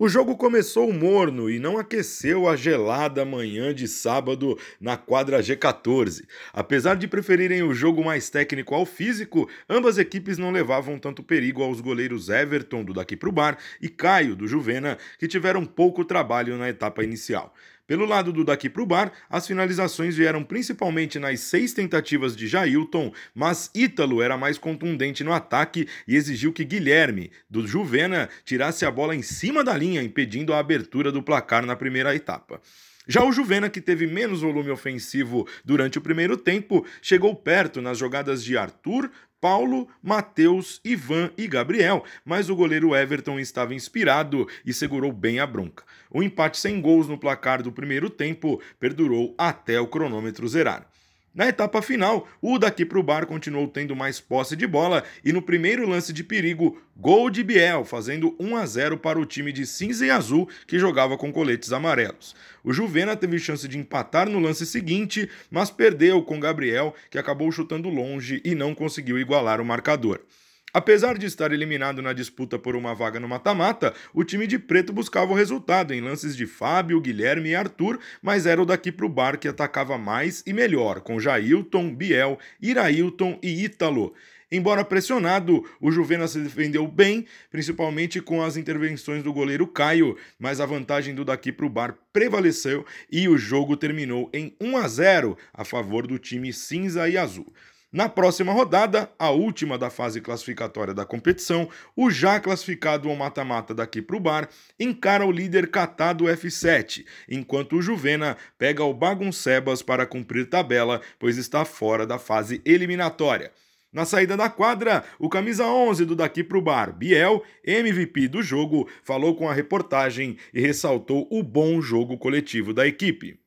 O jogo começou morno e não aqueceu a gelada manhã de sábado na quadra G14. Apesar de preferirem o jogo mais técnico ao físico, ambas equipes não levavam tanto perigo aos goleiros Everton do Daqui Pro Bar e Caio do Juvena, que tiveram pouco trabalho na etapa inicial. Pelo lado do daqui para o bar, as finalizações vieram principalmente nas seis tentativas de Jailton, mas Ítalo era mais contundente no ataque e exigiu que Guilherme, do Juvena, tirasse a bola em cima da linha, impedindo a abertura do placar na primeira etapa. Já o Juvena, que teve menos volume ofensivo durante o primeiro tempo, chegou perto nas jogadas de Arthur, Paulo, Matheus, Ivan e Gabriel, mas o goleiro Everton estava inspirado e segurou bem a bronca. O empate sem gols no placar do primeiro tempo perdurou até o cronômetro zerar. Na etapa final, o daqui para o bar continuou tendo mais posse de bola e no primeiro lance de perigo, gol de Biel, fazendo 1 a 0 para o time de cinza e azul que jogava com coletes amarelos. O Juvena teve chance de empatar no lance seguinte, mas perdeu com Gabriel, que acabou chutando longe e não conseguiu igualar o marcador. Apesar de estar eliminado na disputa por uma vaga no mata-mata, o time de preto buscava o resultado em lances de Fábio, Guilherme e Arthur, mas era o daqui para o bar que atacava mais e melhor, com Jailton, Biel, Irailton e Ítalo. Embora pressionado, o Juvena se defendeu bem, principalmente com as intervenções do goleiro Caio, mas a vantagem do daqui para o bar prevaleceu e o jogo terminou em 1 a 0 a favor do time cinza e azul. Na próxima rodada, a última da fase classificatória da competição, o já classificado ao mata-mata daqui para o bar encara o líder catado F7, enquanto o Juvena pega o Baguncebas para cumprir tabela, pois está fora da fase eliminatória. Na saída da quadra, o camisa 11 do Daqui Pro Bar, Biel, MVP do jogo, falou com a reportagem e ressaltou o bom jogo coletivo da equipe.